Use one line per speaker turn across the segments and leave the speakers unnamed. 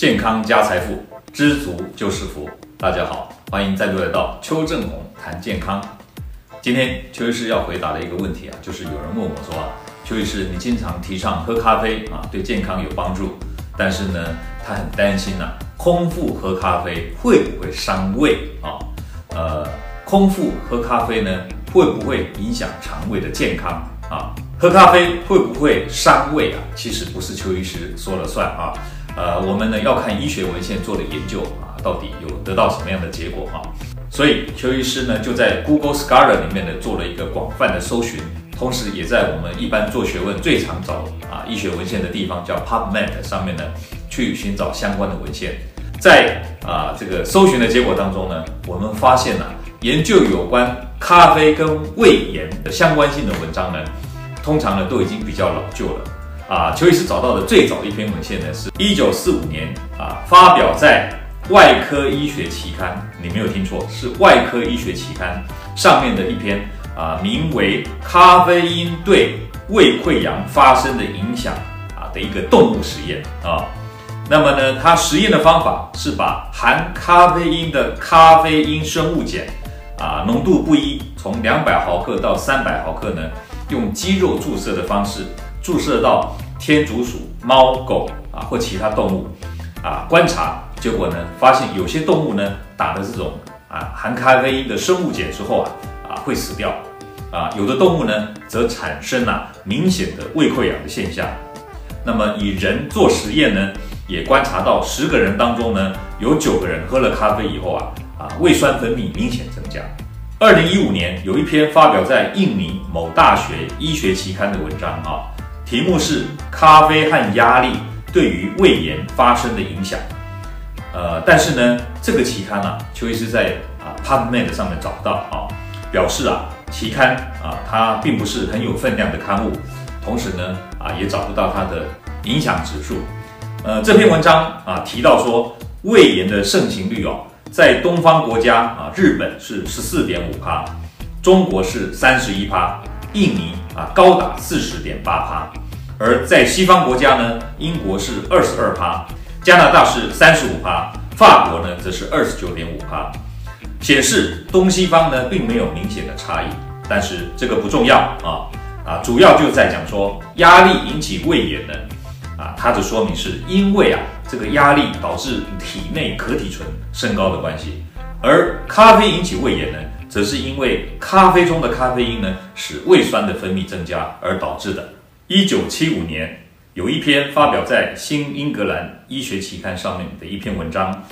健康加财富，知足就是福。大家好，欢迎再度来到邱正红谈健康。今天邱医师要回答的一个问题啊，就是有人问我说啊，邱医师，你经常提倡喝咖啡啊，对健康有帮助，但是呢，他很担心呐、空腹喝咖啡会不会伤胃啊？呃，空腹喝咖啡呢，会不会影响肠胃的健康啊？喝咖啡会不会伤胃啊？其实不是邱医师说了算啊，呃，我们呢要看医学文献做的研究啊，到底有得到什么样的结果啊？所以邱医师呢就在 Google Scholar 里面呢做了一个广泛的搜寻，同时也在我们一般做学问最常找啊医学文献的地方叫 PubMed 上面呢去寻找相关的文献，在啊这个搜寻的结果当中呢，我们发现呢、研究有关咖啡跟胃炎的相关性的文章呢。通常呢都已经比较老旧了啊。邱医师找到的最早一篇文献呢，是一九四五年啊，发表在《外科医学期刊》，你没有听错，是《外科医学期刊》上面的一篇啊，名为《咖啡因对胃溃疡发生的影响》啊的一个动物实验啊。那么呢，它实验的方法是把含咖啡因的咖啡因生物碱啊浓度不一，从两百毫克到三百毫克呢。用肌肉注射的方式注射到天竺鼠、猫、狗啊或其他动物啊观察，结果呢发现有些动物呢打的这种啊含咖啡因的生物碱之后啊啊会死掉啊，有的动物呢则产生了、明显的胃溃疡的现象。那么以人做实验呢，也观察到十个人当中呢有九个人喝了咖啡以后啊啊胃酸分泌明显增加。二零一五年有一篇发表在印尼某大学医学期刊的文章啊，题目是咖啡和压力对于胃炎发生的影响。呃，但是呢，这个期刊啊，邱医师在啊 PubMed 上面找不到啊，表示啊，期刊啊它并不是很有分量的刊物，同时呢啊也找不到它的影响指数。呃，这篇文章啊提到说胃炎的盛行率哦。在东方国家啊，日本是十四点五趴，中国是三十一趴，印尼高达四十点八趴，而在西方国家呢，英国是二十二趴，加拿大是三十五趴，法国呢则是二十九点五趴，显示东西方呢并没有明显的差异，但是这个不重要啊啊，主要就在讲说压力引起胃炎呢。啊，它的说明是因为啊，这个压力导致体内可体醇升高的关系，而咖啡引起胃炎呢，则是因为咖啡中的咖啡因呢，使胃酸的分泌增加而导致的。一九七五年，有一篇发表在《新英格兰医学期刊》上面的一篇文章，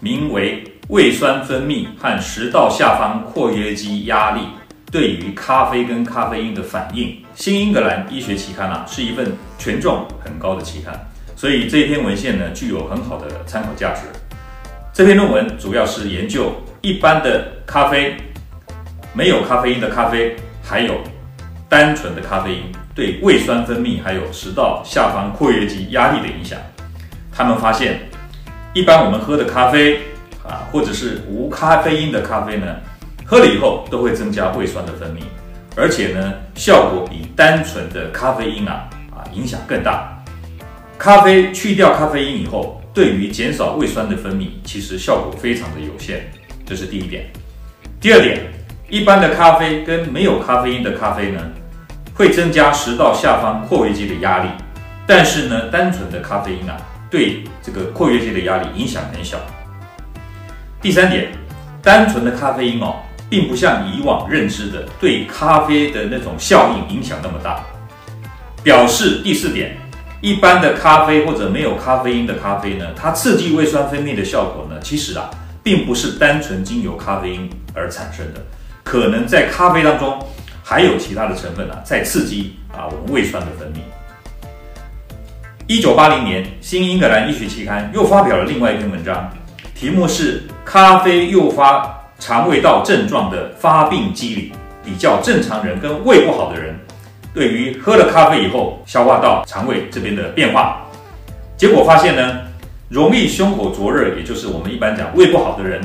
名为《胃酸分泌和食道下方括约肌压力》。对于咖啡跟咖啡因的反应，《新英格兰医学期刊》啊，是一份权重很高的期刊，所以这篇文献呢，具有很好的参考价值。这篇论文主要是研究一般的咖啡、没有咖啡因的咖啡，还有单纯的咖啡因对胃酸分泌还有食道下方括约肌压力的影响。他们发现，一般我们喝的咖啡啊，或者是无咖啡因的咖啡呢，喝了以后都会增加胃酸的分泌，而且呢，效果比单纯的咖啡因啊啊影响更大。咖啡去掉咖啡因以后，对于减少胃酸的分泌，其实效果非常的有限。这是第一点。第二点，一般的咖啡跟没有咖啡因的咖啡呢，会增加食道下方括约肌的压力，但是呢，单纯的咖啡因啊，对这个括约肌的压力影响很小。第三点，单纯的咖啡因哦。并不像以往认知的对咖啡的那种效应影响那么大。表示第四点，一般的咖啡或者没有咖啡因的咖啡呢，它刺激胃酸分泌的效果呢，其实啊，并不是单纯经由咖啡因而产生的，可能在咖啡当中还有其他的成分啊，在刺激啊我们胃酸的分泌。一九八零年，《新英格兰医学期刊》又发表了另外一篇文章，题目是《咖啡诱发》。肠胃道症状的发病机理，比较正常人跟胃不好的人，对于喝了咖啡以后消化道、肠胃这边的变化，结果发现呢，容易胸口灼热，也就是我们一般讲胃不好的人，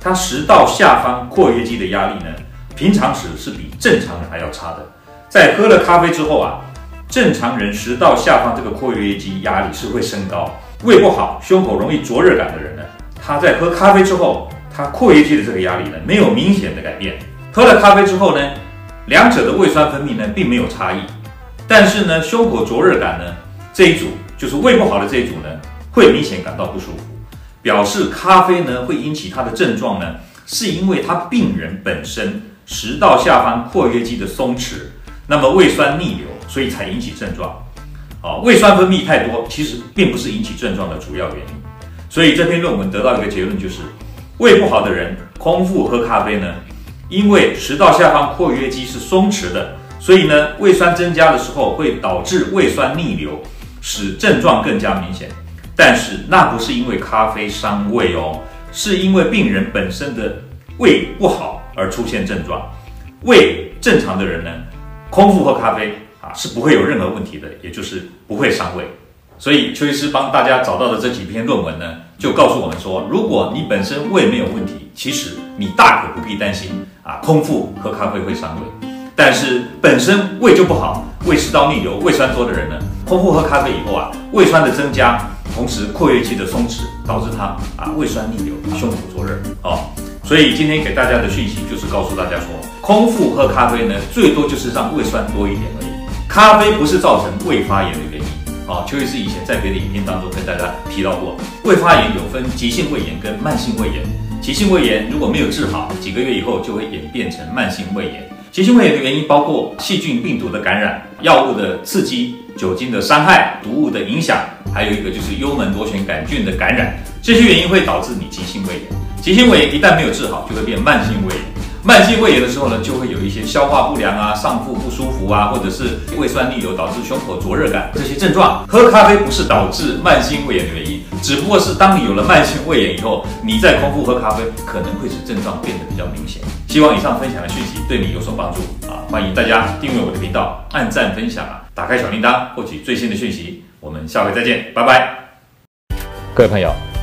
他食道下方括约肌的压力呢，平常时是比正常人还要差的。在喝了咖啡之后啊，正常人食道下方这个括约肌压力是会升高，胃不好、胸口容易灼热感的人呢，他在喝咖啡之后，他括约肌的这个压力呢，没有明显的改变。喝了咖啡之后呢，两者的胃酸分泌呢，并没有差异。但是呢，胸口灼热感呢，这一组就是胃不好的这一组呢，会明显感到不舒服，表示咖啡呢会引起他的症状呢，是因为他病人本身食道下方括约肌的松弛，那么胃酸逆流，所以才引起症状。啊，胃酸分泌太多，其实并不是引起症状的主要原因。所以这篇论文得到一个结论，就是胃不好的人空腹喝咖啡呢，因为食道下方括约肌是松弛的，所以呢，胃酸增加的时候会导致胃酸逆流，使症状更加明显。但是那不是因为咖啡伤胃哦，是因为病人本身的胃不好而出现症状。胃正常的人呢，空腹喝咖啡啊。是不会有任何问题的，也就是不会伤胃。所以邱医师帮大家找到的这几篇论文呢，就告诉我们说，如果你本身胃没有问题，其实你大可不必担心啊，空腹喝咖啡会伤胃。但是本身胃就不好，胃食道逆流、胃酸多的人呢，空腹喝咖啡以后啊，胃酸的增加，同时括约肌的松弛，导致他啊胃酸逆流、胸口灼热哦。所以今天给大家的讯息就是告诉大家说，空腹喝咖啡呢，最多就是让胃酸多一点而已。咖啡不是造成胃发炎的原因。啊，邱医师以前在别的影片当中跟大家提到过，胃发炎有分急性胃炎跟慢性胃炎。急性胃炎。如果没有治好，几个月以后就会演变成慢性胃炎。急性胃炎。的原因包括细菌、病毒的感染、药物的刺激、酒精的伤害、毒物的影响，还有一个就是幽门螺旋杆菌的感染。这些原因会导致你急性胃炎。急性胃炎一旦没有治好，就会变慢性胃炎。慢性胃炎的时候呢，就会有一些消化不良啊、上腹不舒服啊，或者是胃酸逆流导致胸口灼热感这些症状。喝咖啡不是导致慢性胃炎的原因，只不过是当你有了慢性胃炎以后，你再空腹喝咖啡可能会使症状变得比较明显。希望以上分享的讯息对你有所帮助啊！欢迎大家订阅我的频道，按赞分享啊，打开小铃铛获取最新的讯息。我们下回再见，拜拜。
各位朋友，